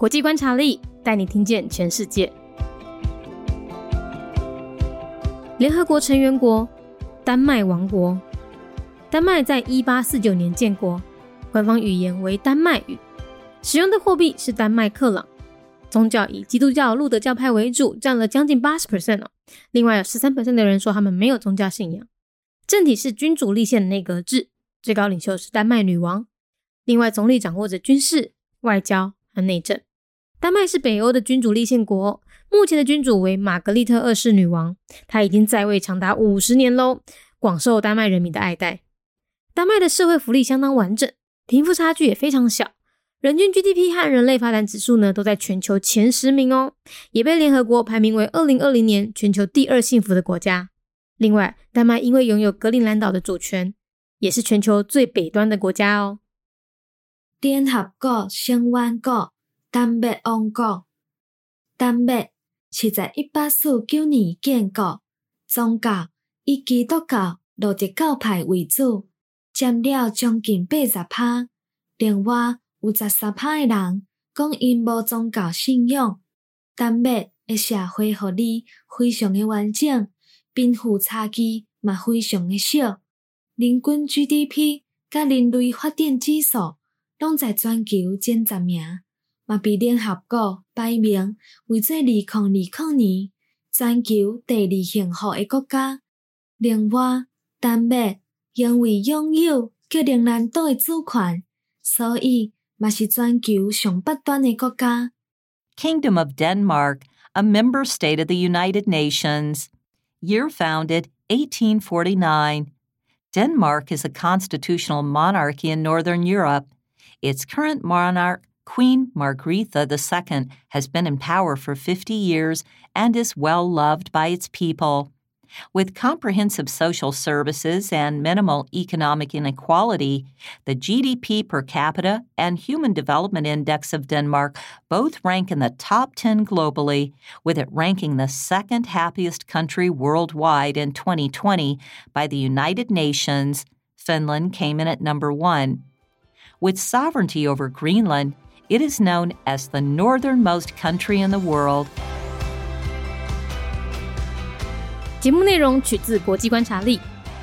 国际观察力带你听见全世界。联合国成员国丹麦王国，丹麦在一八四九年建国，官方语言为丹麦语，使用的货币是丹麦克朗。宗教以基督教路德教派为主，占了将近八十 percent 哦。另外有十三 percent 的人说他们没有宗教信仰。政体是君主立宪的内阁制，最高领袖是丹麦女王。另外总理掌握着军事、外交和内政。丹麦是北欧的君主立宪国，目前的君主为玛格丽特二世女王，她已经在位长达五十年喽，广受丹麦人民的爱戴。丹麦的社会福利相当完整，贫富差距也非常小，人均 GDP 和人类发展指数呢都在全球前十名哦，也被联合国排名为二零二零年全球第二幸福的国家。另外，丹麦因为拥有格陵兰岛的主权，也是全球最北端的国家哦。联合国成员国。丹麦王国，丹麦是在一八四九年建国，宗教以基督教罗德教派为主，占了将近八十趴。另外有十三趴的人讲因无宗教信仰。丹麦的社会福利非常的完整，贫富差距嘛非常的小，人均 GDP 甲人类发展指数拢在全球前十名。嘛被联合国排名为做二零二零年全球第二幸福的国家。另外，丹麦因为拥有格陵兰岛的主权，所以嘛是全球上北端的国家。Kingdom of Denmark, a member state of the United Nations. Year founded 1849. Denmark is a constitutional monarchy in Northern Europe. Its current monarch Queen Margrethe II has been in power for 50 years and is well loved by its people. With comprehensive social services and minimal economic inequality, the GDP per capita and Human Development Index of Denmark both rank in the top 10 globally, with it ranking the second happiest country worldwide in 2020 by the United Nations. Finland came in at number one. With sovereignty over Greenland, it is known as the northernmost country in the world. 节目内容取自国际观察力，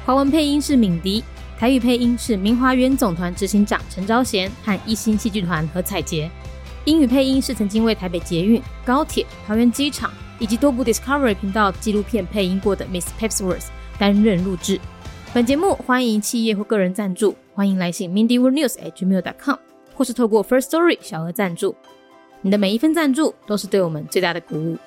华文配音是敏迪，台语配音是明华园总团执行长陈昭贤和一星戏剧团何彩杰，英语配音是曾经为台北捷运、高铁、桃园机场以及多部 Discovery 频道纪录片配音过的 Miss Pepsworth 担任录制。本节目欢迎企业或个人赞助，欢迎来信 mindyworldnews@gmail.com。 或是透过 First Story 小额赞助，你的每一份赞助都是对我们最大的鼓舞。